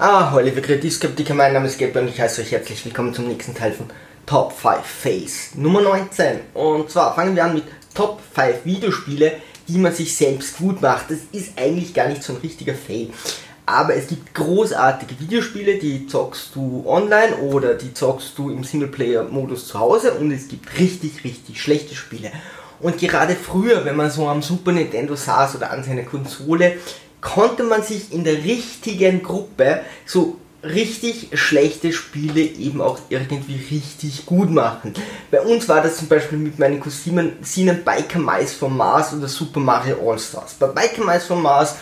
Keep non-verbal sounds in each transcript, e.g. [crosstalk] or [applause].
Ah, hallo, liebe Kreativskeptiker, mein Name ist Gabriel und ich heiße euch herzlich willkommen zum nächsten Teil von Top 5 Face Nummer 19. Und zwar fangen wir an mit Top 5 Videospiele, die man sich selbst gut macht. Das ist eigentlich gar nicht so ein richtiger Fail. Aber es gibt großartige Videospiele, die zockst du online oder die zockst du im Singleplayer-Modus zu Hause und es gibt richtig, richtig schlechte Spiele. Und gerade früher, wenn man so am Super Nintendo saß oder an seiner Konsole, konnte man sich in der richtigen Gruppe so richtig schlechte Spiele eben auch irgendwie richtig gut machen. Bei uns war das zum Beispiel mit meinen Cousinen Biker Mice vom Mars oder Super Mario All-Stars. Bei Biker Mice vom Mars,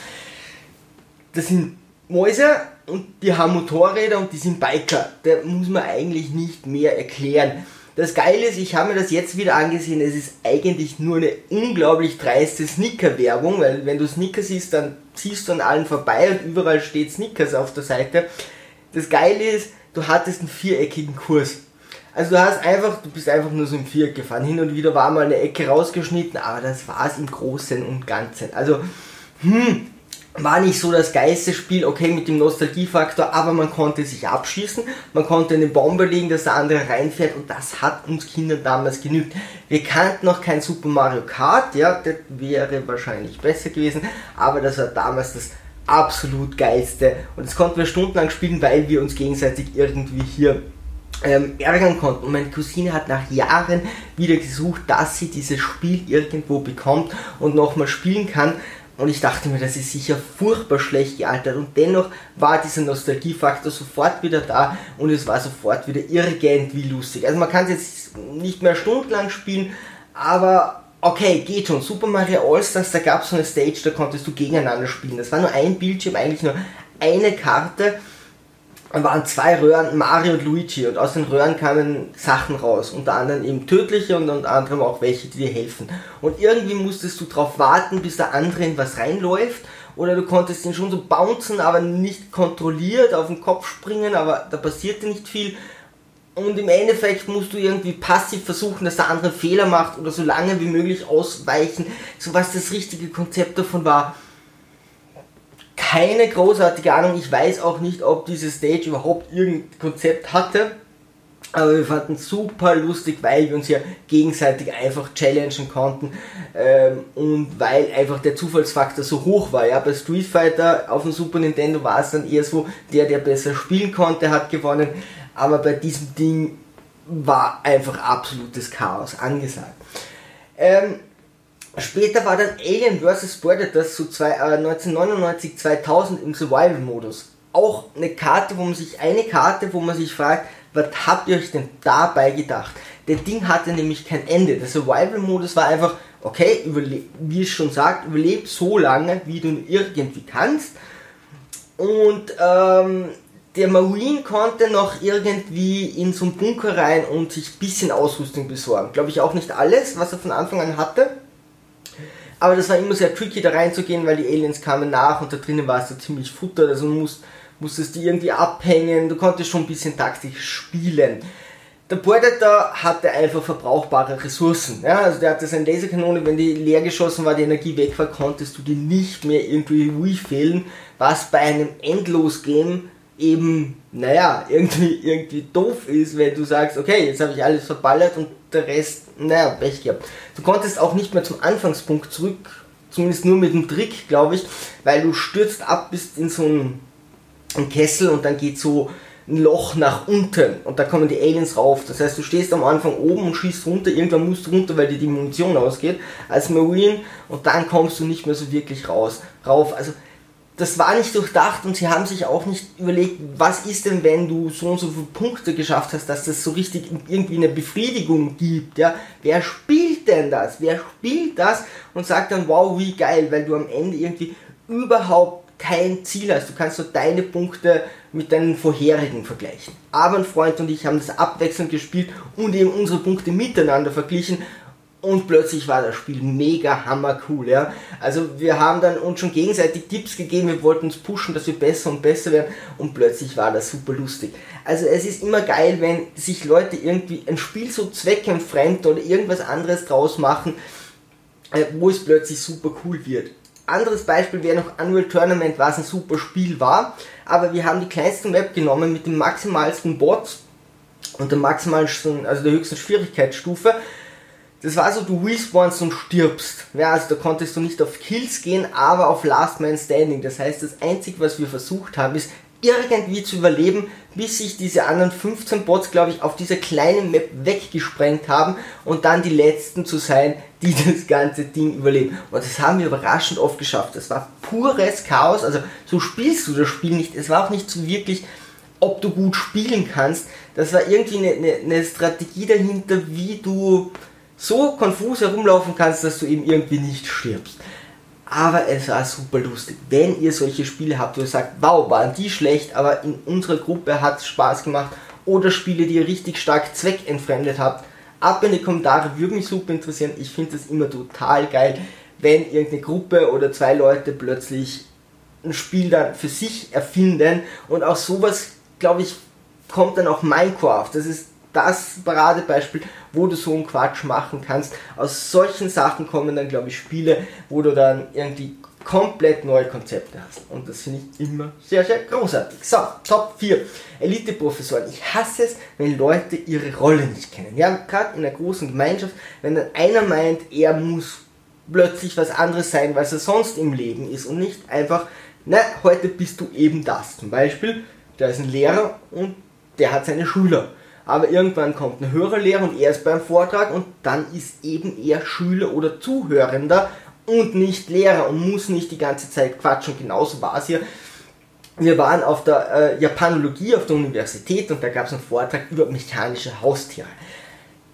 das sind Mäuse und die haben Motorräder und die sind Biker. Da muss man eigentlich nicht mehr erklären. Das Geile ist, ich habe mir das jetzt wieder angesehen, es ist eigentlich nur eine unglaublich dreiste Snicker-Werbung, weil wenn du Snicker siehst, dann ziehst du an allen vorbei und überall steht Snickers auf der Seite. Das Geile ist, du hattest einen viereckigen Kurs. Also du hast einfach, du bist einfach nur so im Viereck gefahren. Hin und wieder war mal eine Ecke rausgeschnitten, aber das war es im Großen und Ganzen. Also, hm, war nicht so das geilste Spiel, okay, mit dem Nostalgiefaktor, aber man konnte sich abschießen, man konnte eine Bombe legen, dass der andere reinfährt und das hat uns Kindern damals genügt. Wir kannten noch kein Super Mario Kart, ja, das wäre wahrscheinlich besser gewesen, aber das war damals das absolut geilste und das konnten wir stundenlang spielen, weil wir uns gegenseitig irgendwie hier ähm, ärgern konnten. Und meine Cousine hat nach Jahren wieder gesucht, dass sie dieses Spiel irgendwo bekommt und nochmal spielen kann. Und ich dachte mir, das ist sicher furchtbar schlecht gealtert. Und dennoch war dieser Nostalgiefaktor sofort wieder da und es war sofort wieder irgendwie lustig. Also man kann es jetzt nicht mehr stundenlang spielen, aber okay, geht schon. Super Mario All-Stars, da gab es so eine Stage, da konntest du gegeneinander spielen. Das war nur ein Bildschirm, eigentlich nur eine Karte waren zwei Röhren, Mario und Luigi, und aus den Röhren kamen Sachen raus, unter anderem eben tödliche und unter anderem auch welche, die dir helfen. Und irgendwie musstest du darauf warten, bis der andere in was reinläuft, oder du konntest ihn schon so bouncen, aber nicht kontrolliert, auf den Kopf springen, aber da passierte nicht viel. Und im Endeffekt musst du irgendwie passiv versuchen, dass der andere Fehler macht oder so lange wie möglich ausweichen, so was das richtige Konzept davon war keine großartige Ahnung. Ich weiß auch nicht, ob diese Stage überhaupt irgendein Konzept hatte. Aber wir fanden es super lustig, weil wir uns ja gegenseitig einfach challengen konnten ähm, und weil einfach der Zufallsfaktor so hoch war. Ja, bei Street Fighter auf dem Super Nintendo war es dann eher so, der, der besser spielen konnte, hat gewonnen. Aber bei diesem Ding war einfach absolutes Chaos angesagt. Ähm, Später war dann Alien vs. Predators zu zwei, äh, 1999, 2000 im Survival-Modus. Auch eine Karte, wo man sich, eine Karte, wo man sich fragt, was habt ihr euch denn dabei gedacht? Der Ding hatte nämlich kein Ende. Der Survival-Modus war einfach, okay, wie es schon sagt, überleb so lange, wie du irgendwie kannst. Und ähm, der Marine konnte noch irgendwie in so einen Bunker rein und sich ein bisschen Ausrüstung besorgen. Glaube ich auch nicht alles, was er von Anfang an hatte. Aber das war immer sehr tricky da reinzugehen, weil die Aliens kamen nach und da drinnen war es so ziemlich Futter, also du musst, musstest die irgendwie abhängen, du konntest schon ein bisschen taktisch spielen. Der Predator hatte einfach verbrauchbare Ressourcen. Ja, also der hatte seine Laserkanone, wenn die leer geschossen war, die Energie weg war, konntest du die nicht mehr irgendwie refillen, was bei einem Endlos-Game eben, naja, irgendwie, irgendwie doof ist, wenn du sagst, okay, jetzt habe ich alles verballert und der Rest, naja, Pech gehabt. Du konntest auch nicht mehr zum Anfangspunkt zurück, zumindest nur mit dem Trick, glaube ich, weil du stürzt ab, bist in so einen, einen Kessel und dann geht so ein Loch nach unten und da kommen die Aliens rauf. Das heißt, du stehst am Anfang oben und schießt runter, irgendwann musst du runter, weil dir die Munition ausgeht, als Marine und dann kommst du nicht mehr so wirklich raus, rauf. Also das war nicht durchdacht und sie haben sich auch nicht überlegt, was ist denn, wenn du so und so viele Punkte geschafft hast, dass das so richtig irgendwie eine Befriedigung gibt, ja? Wer spielt denn das? Wer spielt das und sagt dann, wow, wie geil, weil du am Ende irgendwie überhaupt kein Ziel hast. Du kannst nur deine Punkte mit deinen vorherigen vergleichen. Aber ein Freund und ich haben das abwechselnd gespielt und eben unsere Punkte miteinander verglichen und plötzlich war das Spiel mega hammer cool, ja. Also wir haben dann uns schon gegenseitig Tipps gegeben, wir wollten uns pushen, dass wir besser und besser werden und plötzlich war das super lustig. Also es ist immer geil, wenn sich Leute irgendwie ein Spiel so zweckentfremd oder irgendwas anderes draus machen, äh, wo es plötzlich super cool wird. anderes Beispiel wäre noch Unreal Tournament, was ein super Spiel war, aber wir haben die kleinsten Map genommen mit dem maximalsten Bots und der maximalsten, also der höchsten Schwierigkeitsstufe. Das war so, du respawnst und stirbst. Ja, also da konntest du nicht auf Kills gehen, aber auf Last Man Standing. Das heißt, das Einzige, was wir versucht haben, ist irgendwie zu überleben, bis sich diese anderen 15 Bots, glaube ich, auf dieser kleinen Map weggesprengt haben und dann die letzten zu sein, die [laughs] das ganze Ding überleben. Und das haben wir überraschend oft geschafft. Das war pures Chaos. Also so spielst du das Spiel nicht. Es war auch nicht so wirklich, ob du gut spielen kannst. Das war irgendwie eine, eine, eine Strategie dahinter, wie du so konfus herumlaufen kannst, dass du eben irgendwie nicht stirbst. Aber es war super lustig. Wenn ihr solche Spiele habt, wo ihr sagt, wow, waren die schlecht, aber in unserer Gruppe hat es Spaß gemacht, oder Spiele, die ihr richtig stark zweckentfremdet habt, ab in die Kommentare, würde mich super interessieren. Ich finde das immer total geil, wenn irgendeine Gruppe oder zwei Leute plötzlich ein Spiel dann für sich erfinden und auch sowas, glaube ich, kommt dann auch Minecraft. Das ist das Paradebeispiel, wo du so einen Quatsch machen kannst. Aus solchen Sachen kommen dann, glaube ich, Spiele, wo du dann irgendwie komplett neue Konzepte hast. Und das finde ich immer sehr, sehr großartig. So, Top 4. Elite-Professoren. Ich hasse es, wenn Leute ihre Rolle nicht kennen. Ja, gerade in einer großen Gemeinschaft, wenn dann einer meint, er muss plötzlich was anderes sein, was er sonst im Leben ist und nicht einfach, na, heute bist du eben das. Zum Beispiel, der ist ein Lehrer und der hat seine Schüler aber irgendwann kommt ein Hörerlehrer und er ist beim Vortrag und dann ist eben er Schüler oder Zuhörender und nicht Lehrer und muss nicht die ganze Zeit quatschen. Genauso war es hier. Wir waren auf der äh, Japanologie auf der Universität und da gab es einen Vortrag über mechanische Haustiere.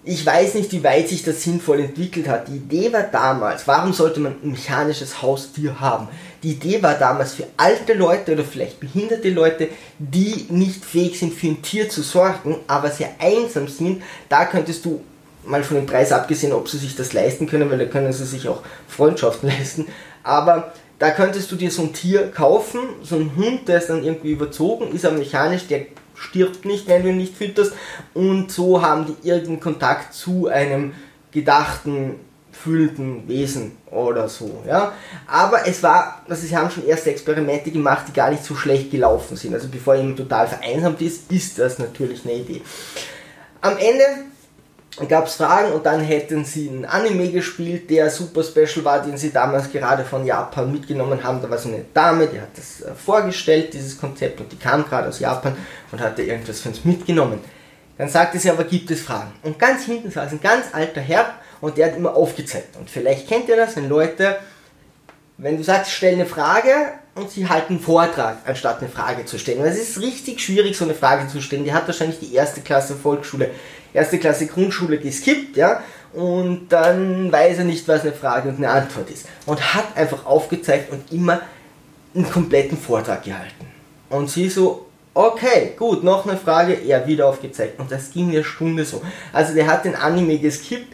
Ich weiß nicht, wie weit sich das sinnvoll entwickelt hat. Die Idee war damals, warum sollte man ein mechanisches Haustier haben? Die Idee war damals für alte Leute oder vielleicht behinderte Leute, die nicht fähig sind, für ein Tier zu sorgen, aber sehr einsam sind. Da könntest du mal von dem Preis abgesehen, ob sie sich das leisten können, weil da können sie sich auch Freundschaften [laughs] leisten. Aber da könntest du dir so ein Tier kaufen, so ein Hund, der ist dann irgendwie überzogen, ist aber mechanisch, der stirbt nicht, wenn du ihn nicht fütterst. Und so haben die irgendeinen Kontakt zu einem gedachten, fühlenden Wesen oder so. Ja? Aber es war, also sie haben schon erste Experimente gemacht, die gar nicht so schlecht gelaufen sind. Also bevor jemand total vereinsamt ist, ist das natürlich eine Idee. Am Ende gab es Fragen und dann hätten sie einen Anime gespielt, der super special war, den sie damals gerade von Japan mitgenommen haben. Da war so eine Dame, die hat das äh, vorgestellt, dieses Konzept, und die kam gerade aus Japan und hatte irgendwas für uns mitgenommen. Dann sagte sie aber, gibt es Fragen? Und ganz hinten saß ein ganz alter Herr und der hat immer aufgezeigt. Und vielleicht kennt ihr das, wenn Leute, wenn du sagst, stell eine Frage und sie halten einen Vortrag, anstatt eine Frage zu stellen. Weil es ist richtig schwierig, so eine Frage zu stellen. Die hat wahrscheinlich die erste Klasse Volksschule erste Klasse Grundschule geskippt, ja, und dann weiß er nicht, was eine Frage und eine Antwort ist. Und hat einfach aufgezeigt und immer einen kompletten Vortrag gehalten. Und sie so, okay, gut, noch eine Frage, er wieder aufgezeigt. Und das ging eine Stunde so. Also der hat den Anime geskippt.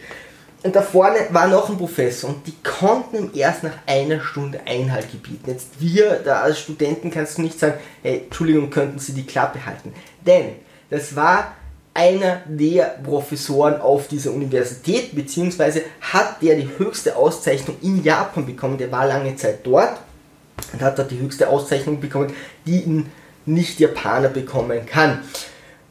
Und da vorne war noch ein Professor und die konnten ihm erst nach einer Stunde Einhalt gebieten. Jetzt wir, da als Studenten kannst du nicht sagen, hey, Entschuldigung, könnten Sie die Klappe halten. Denn das war einer der Professoren auf dieser Universität, beziehungsweise hat der die höchste Auszeichnung in Japan bekommen. Der war lange Zeit dort und hat dort die höchste Auszeichnung bekommen, die ein Nicht-Japaner bekommen kann.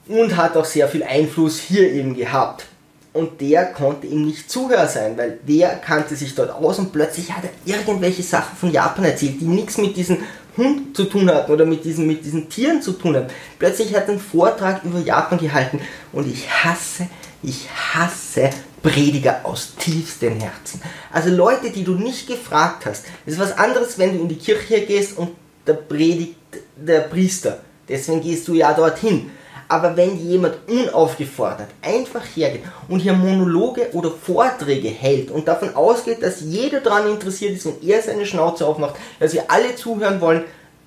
Und hat auch sehr viel Einfluss hier eben gehabt. Und der konnte ihm nicht Zuhörer sein, weil der kannte sich dort aus und plötzlich hat er irgendwelche Sachen von Japan erzählt, die nichts mit diesen Hund zu tun hatten oder mit diesen, mit diesen Tieren zu tun hatten. Plötzlich hat er einen Vortrag über Japan gehalten und ich hasse, ich hasse Prediger aus tiefstem Herzen. Also Leute, die du nicht gefragt hast. Es ist was anderes, wenn du in die Kirche gehst und da predigt der Priester. Deswegen gehst du ja dorthin. Aber wenn jemand unaufgefordert einfach hergeht und hier Monologe oder Vorträge hält und davon ausgeht, dass jeder daran interessiert ist und er seine Schnauze aufmacht, dass wir alle zuhören wollen,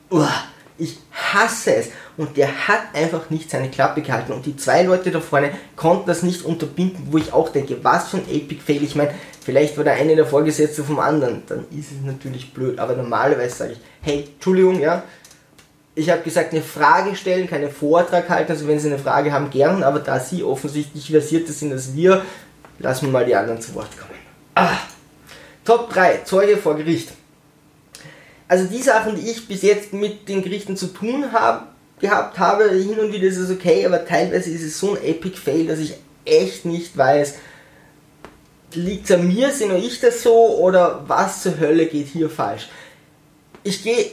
uah, ich hasse es. Und der hat einfach nicht seine Klappe gehalten. Und die zwei Leute da vorne konnten das nicht unterbinden, wo ich auch denke, was für ein Epic Fail. Ich meine, vielleicht war der eine der Vorgesetzte vom anderen. Dann ist es natürlich blöd. Aber normalerweise sage ich, hey, Entschuldigung, ja, ich habe gesagt, eine Frage stellen, keine Vortrag halten. Also wenn Sie eine Frage haben, gern, aber da Sie offensichtlich versierter sind als wir, lassen wir mal die anderen zu Wort kommen. Ah. Top 3, Zeuge vor Gericht. Also die Sachen, die ich bis jetzt mit den Gerichten zu tun habe, gehabt habe, hin und wieder ist es okay, aber teilweise ist es so ein Epic Fail, dass ich echt nicht weiß, liegt es an mir, sehe nur ich das so oder was zur Hölle geht hier falsch? Ich gehe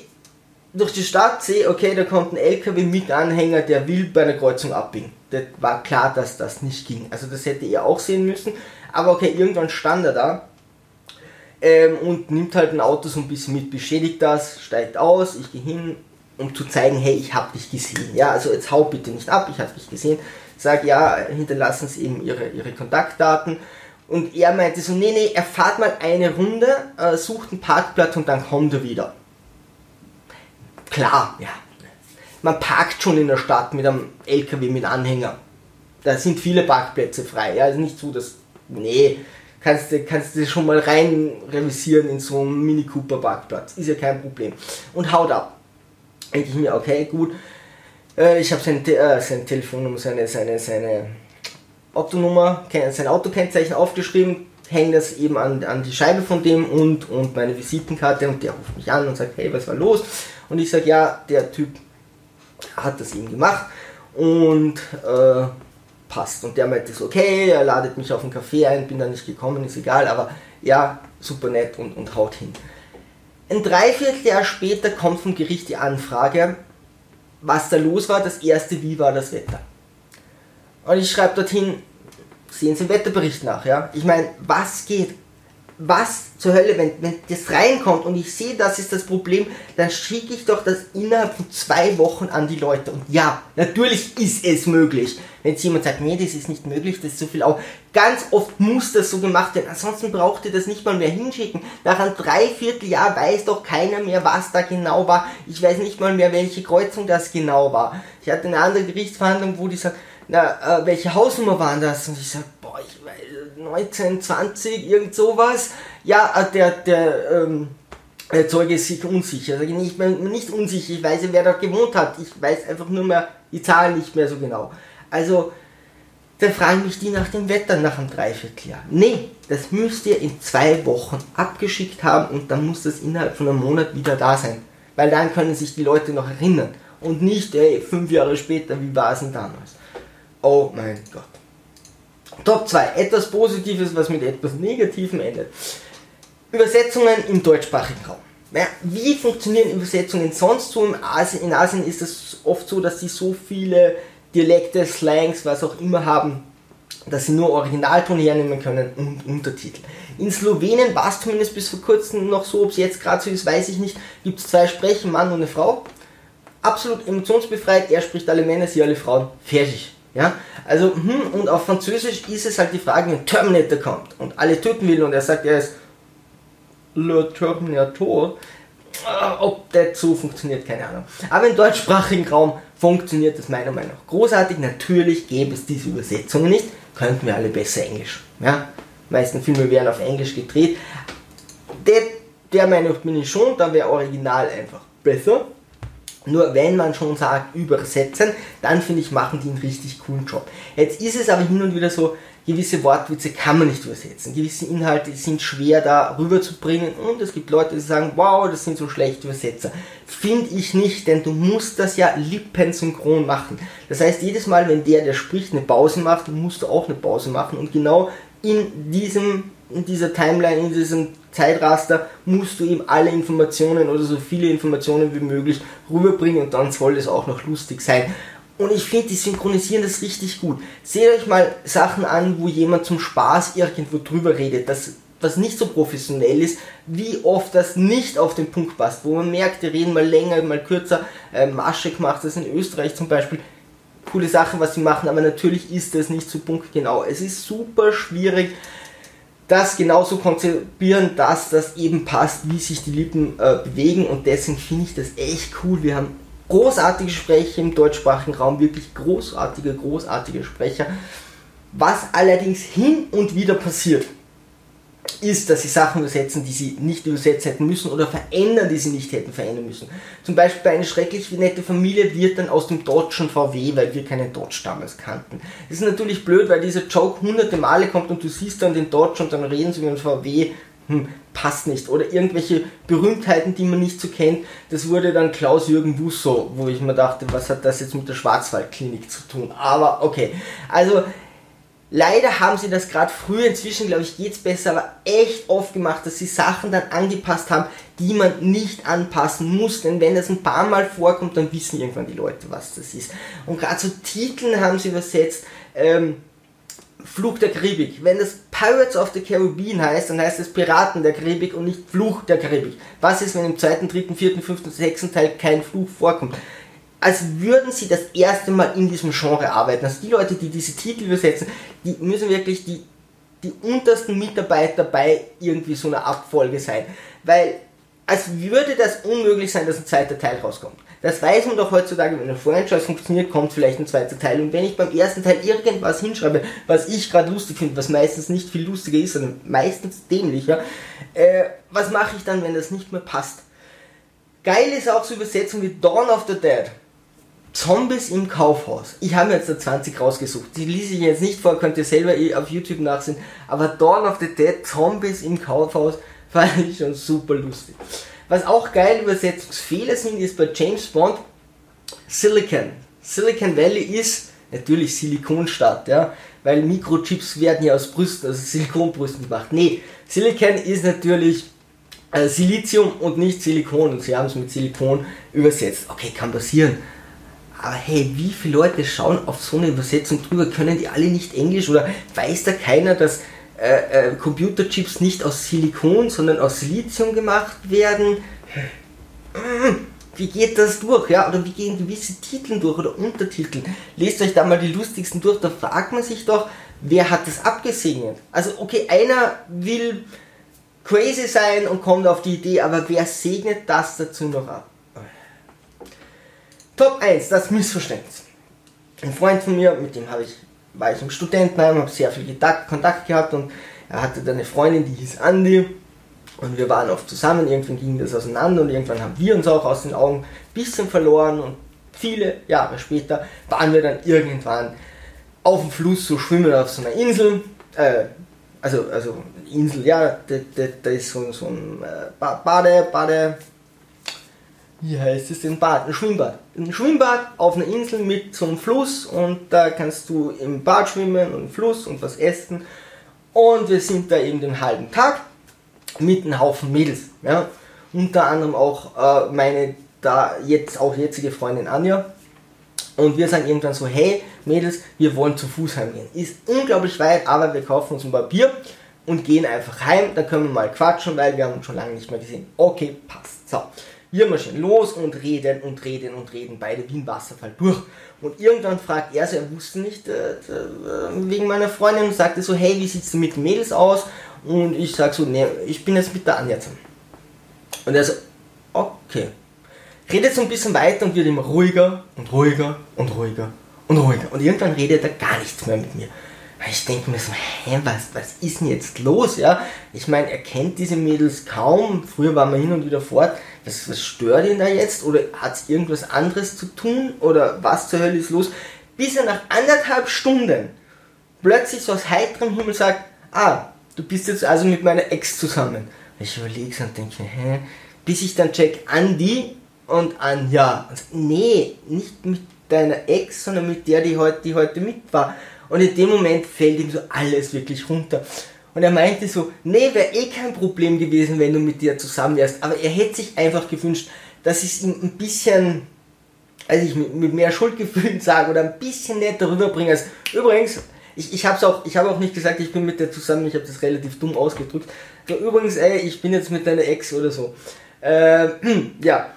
durch die Stadt, sehe, okay, da kommt ein LKW mit Anhänger, der will bei einer Kreuzung abbiegen. Das war klar, dass das nicht ging. Also das hätte ihr auch sehen müssen. Aber okay, irgendwann stand er da ähm, und nimmt halt ein Auto so ein bisschen mit, beschädigt das, steigt aus, ich gehe hin, um zu zeigen, hey, ich habe dich gesehen. Ja, also jetzt hau bitte nicht ab, ich habe dich gesehen. Sag ja, hinterlassen Sie eben Ihre, Ihre Kontaktdaten und er meinte so, nee, nee, er fahrt mal eine Runde, äh, sucht einen Parkplatz und dann kommt er wieder. Klar, ja. Man parkt schon in der Stadt mit einem LKW mit Anhänger. Da sind viele Parkplätze frei. Ja, also nicht so, dass, nee, kannst du, kannst du schon mal rein revisieren in so einen Mini Cooper Parkplatz. Ist ja kein Problem. Und haut ab. Denke ich mir, okay, gut. Äh, ich habe sein, äh, seine Telefonnummer, seine, seine, seine Autonummer, sein Autokennzeichen aufgeschrieben, hänge das eben an, an die Scheibe von dem und, und meine Visitenkarte und der ruft mich an und sagt, hey, was war los? Und ich sage, ja, der Typ hat das eben gemacht und äh, passt. Und der meinte so, okay, er ladet mich auf einen Kaffee ein, bin da nicht gekommen, ist egal, aber ja, super nett und, und haut hin. Ein Dreivierteljahr später kommt vom Gericht die Anfrage, was da los war. Das erste, wie war das Wetter? Und ich schreibe dorthin, sehen Sie den Wetterbericht nach, ja. Ich meine, was geht? Was zur Hölle, wenn, wenn das reinkommt und ich sehe, das ist das Problem, dann schicke ich doch das innerhalb von zwei Wochen an die Leute. Und ja, natürlich ist es möglich. Wenn jetzt jemand sagt, nee, das ist nicht möglich, das ist so viel auch. Ganz oft muss das so gemacht werden. Ansonsten braucht ihr das nicht mal mehr hinschicken. Nach einem Dreivierteljahr weiß doch keiner mehr, was da genau war. Ich weiß nicht mal mehr, welche Kreuzung das genau war. Ich hatte eine andere Gerichtsverhandlung, wo die sagen, na, äh, welche Hausnummer waren das? Und ich sag, boah, ich weiß, 19, 20, irgend sowas. Ja, äh, der, der, ähm, der Zeuge ist sich unsicher. Sag ich nicht, nicht unsicher, ich weiß, wer dort gewohnt hat. Ich weiß einfach nur mehr die Zahlen nicht mehr so genau. Also, dann fragen mich die nach dem Wetter nach einem Dreivierteljahr. Nee, das müsst ihr in zwei Wochen abgeschickt haben und dann muss das innerhalb von einem Monat wieder da sein. Weil dann können sich die Leute noch erinnern. Und nicht, ey, fünf Jahre später, wie war es denn damals? Oh mein Gott. Top 2. Etwas Positives, was mit etwas Negativem endet. Übersetzungen im deutschsprachigen Raum. Wie funktionieren Übersetzungen sonst so? In Asien, in Asien ist es oft so, dass sie so viele Dialekte, Slangs, was auch immer haben, dass sie nur Originalton hernehmen können und Untertitel. In Slowenien war es zumindest bis vor kurzem noch so, ob es jetzt gerade so ist, weiß ich nicht. Gibt es zwei Sprechen, Mann und eine Frau. Absolut emotionsbefreit, er spricht alle Männer, sie alle Frauen. Fertig. Ja, also, hm, und auf Französisch ist es halt die Frage, wenn Terminator kommt und alle töten will und er sagt, er ist Le Terminator, äh, ob das so funktioniert, keine Ahnung. Aber im deutschsprachigen Raum funktioniert das meiner Meinung nach großartig. Natürlich gäbe es diese Übersetzungen nicht, könnten wir alle besser Englisch. Ja, die meisten Filme werden auf Englisch gedreht. Der, der Meinung bin ich schon, da wäre Original einfach besser. Nur wenn man schon sagt, übersetzen, dann finde ich, machen die einen richtig coolen Job. Jetzt ist es aber hin und wieder so, gewisse Wortwitze kann man nicht übersetzen. Gewisse Inhalte sind schwer da rüberzubringen und es gibt Leute, die sagen, wow, das sind so schlechte Übersetzer. Finde ich nicht, denn du musst das ja lippensynchron machen. Das heißt, jedes Mal, wenn der, der spricht, eine Pause macht, musst du auch eine Pause machen und genau in diesem in dieser Timeline, in diesem Zeitraster musst du ihm alle Informationen oder so viele Informationen wie möglich rüberbringen und dann soll es auch noch lustig sein. Und ich finde, die synchronisieren das richtig gut. Seht euch mal Sachen an, wo jemand zum Spaß irgendwo drüber redet, das, was nicht so professionell ist, wie oft das nicht auf den Punkt passt, wo man merkt, die reden mal länger, mal kürzer. Äh, Maschek macht das in Österreich zum Beispiel. Coole Sache, was sie machen, aber natürlich ist das nicht so punktgenau. Es ist super schwierig, das genauso konzipieren, dass das eben passt, wie sich die Lippen äh, bewegen und deswegen finde ich das echt cool. Wir haben großartige Sprecher im deutschsprachigen Raum, wirklich großartige, großartige Sprecher. Was allerdings hin und wieder passiert, ist, dass sie Sachen übersetzen, die sie nicht übersetzen hätten müssen oder verändern, die sie nicht hätten verändern müssen. Zum Beispiel bei einer schrecklich nette Familie wird dann aus dem Deutschen VW, weil wir keinen Dodge damals kannten. Das ist natürlich blöd, weil dieser Joke hunderte Male kommt und du siehst dann den Dodge und dann reden sie über den VW. hm, passt nicht. Oder irgendwelche Berühmtheiten, die man nicht so kennt, das wurde dann Klaus-Jürgen Busso, wo ich mir dachte, was hat das jetzt mit der Schwarzwaldklinik zu tun? Aber okay, also Leider haben sie das gerade früher, inzwischen glaube ich geht es besser, aber echt oft gemacht, dass sie Sachen dann angepasst haben, die man nicht anpassen muss. Denn wenn das ein paar Mal vorkommt, dann wissen irgendwann die Leute, was das ist. Und gerade so Titeln haben sie übersetzt. Ähm, Fluch der Karibik. Wenn das Pirates of the Caribbean heißt, dann heißt es Piraten der Karibik und nicht Fluch der Karibik. Was ist, wenn im zweiten, dritten, vierten, fünften, sechsten Teil kein Fluch vorkommt? Als würden sie das erste Mal in diesem Genre arbeiten. Also die Leute, die diese Titel übersetzen, die müssen wirklich die, die untersten Mitarbeiter bei irgendwie so einer Abfolge sein. Weil als würde das unmöglich sein, dass ein zweiter Teil rauskommt. Das weiß man doch heutzutage, wenn ein Franchise funktioniert, kommt vielleicht ein zweiter Teil. Und wenn ich beim ersten Teil irgendwas hinschreibe, was ich gerade lustig finde, was meistens nicht viel lustiger ist, sondern meistens dämlicher, äh, was mache ich dann, wenn das nicht mehr passt? Geil ist auch so Übersetzung wie Dawn of the Dead. Zombies im Kaufhaus. Ich habe mir jetzt da 20 rausgesucht. Die ließ ich jetzt nicht vor, könnt ihr selber eh auf YouTube nachsehen. Aber Dawn of the Dead, Zombies im Kaufhaus, [laughs] fand ich schon super lustig. Was auch geil Übersetzungsfehler sind, ist bei James Bond Silicon. Silicon Valley ist natürlich Silikonstadt, ja, weil Mikrochips werden ja aus Brüsten, also Silikonbrüsten gemacht. Nee, Silicon ist natürlich äh, Silizium und nicht Silikon und sie haben es mit Silikon übersetzt. Okay, kann passieren aber hey, wie viele Leute schauen auf so eine Übersetzung drüber? Können die alle nicht Englisch oder weiß da keiner, dass äh, äh, Computerchips nicht aus Silikon, sondern aus Silizium gemacht werden? Wie geht das durch? Ja? Oder wie gehen gewisse Titel durch oder Untertitel? Lest euch da mal die lustigsten durch, da fragt man sich doch, wer hat das abgesegnet? Also, okay, einer will crazy sein und kommt auf die Idee, aber wer segnet das dazu noch ab? Top 1, das Missverständnis. Ein Freund von mir, mit dem ich, war ich im Studentenheim, habe sehr viel Kontakt gehabt und er hatte dann eine Freundin, die hieß Andi und wir waren oft zusammen, irgendwann ging das auseinander und irgendwann haben wir uns auch aus den Augen ein bisschen verloren und viele Jahre später waren wir dann irgendwann auf dem Fluss so schwimmen auf so einer Insel, äh, also, also Insel, ja, da, da, da ist so, so ein äh, Bade, Bade, wie heißt es denn Bad? Ein Schwimmbad. Ein Schwimmbad auf einer Insel mit einem Fluss und da kannst du im Bad schwimmen und im Fluss und was essen. Und wir sind da eben den halben Tag mit einem Haufen Mädels. Ja? Unter anderem auch äh, meine da jetzt auch jetzige Freundin Anja. Und wir sagen irgendwann so, hey Mädels, wir wollen zu Fuß heimgehen. Ist unglaublich weit, aber wir kaufen uns ein paar Bier und gehen einfach heim. Dann können wir mal quatschen, weil wir haben uns schon lange nicht mehr gesehen. Okay, passt. So. Wir marschieren los und reden und reden und reden, beide wie ein Wasserfall durch. Und irgendwann fragt er, so, er wusste nicht, äh, äh, wegen meiner Freundin und sagte so, hey, wie sieht's mit Mädels aus? Und ich sag so, nee, ich bin jetzt mit der Anja zusammen. Und er so, okay. Redet so ein bisschen weiter und wird immer ruhiger und ruhiger und ruhiger und ruhiger. Und irgendwann redet er gar nichts mehr mit mir. Ich denke mir so, hä, was, was ist denn jetzt los? Ja? Ich meine, er kennt diese Mädels kaum. Früher waren wir hin und wieder fort. Was, was stört ihn da jetzt? Oder hat es irgendwas anderes zu tun? Oder was zur Hölle ist los? Bis er nach anderthalb Stunden plötzlich so aus heiterem Himmel sagt, ah, du bist jetzt also mit meiner Ex zusammen. Ich überlege so und denke, hä? Bis ich dann check, Andi und Anja. Also, nee, nicht mit deiner Ex, sondern mit der, die heute, die heute mit war. Und in dem Moment fällt ihm so alles wirklich runter. Und er meinte so, nee, wäre eh kein Problem gewesen, wenn du mit dir zusammen wärst. Aber er hätte sich einfach gewünscht, dass ich es ihm ein bisschen, also ich mit, mit mehr Schuldgefühlen [laughs] sage oder ein bisschen netter rüberbringe. Als, übrigens, ich, ich habe auch, habe auch nicht gesagt, ich bin mit dir zusammen, ich habe das relativ dumm ausgedrückt. So, übrigens, ey, ich bin jetzt mit deiner Ex oder so. Äh, [clears throat] ja,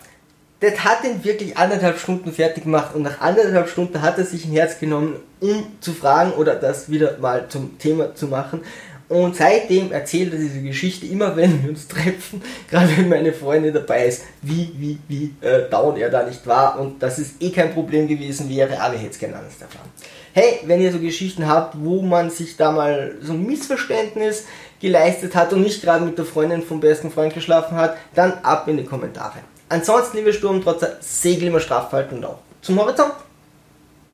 das hat ihn wirklich anderthalb Stunden fertig gemacht und nach anderthalb Stunden hat er sich ein Herz genommen, um zu fragen oder das wieder mal zum Thema zu machen. Und seitdem erzählt er diese Geschichte immer, wenn wir uns treffen, [laughs] gerade wenn meine Freundin dabei ist, wie, wie, wie äh, down er da nicht war und dass es eh kein Problem gewesen wäre, aber ich hätte es gerne anders erfahren. Hey, wenn ihr so Geschichten habt, wo man sich da mal so ein Missverständnis geleistet hat und nicht gerade mit der Freundin vom besten Freund geschlafen hat, dann ab in die Kommentare. Ansonsten, liebe Sturmtrotzer, Segel immer straff halten und auch zum Horizont.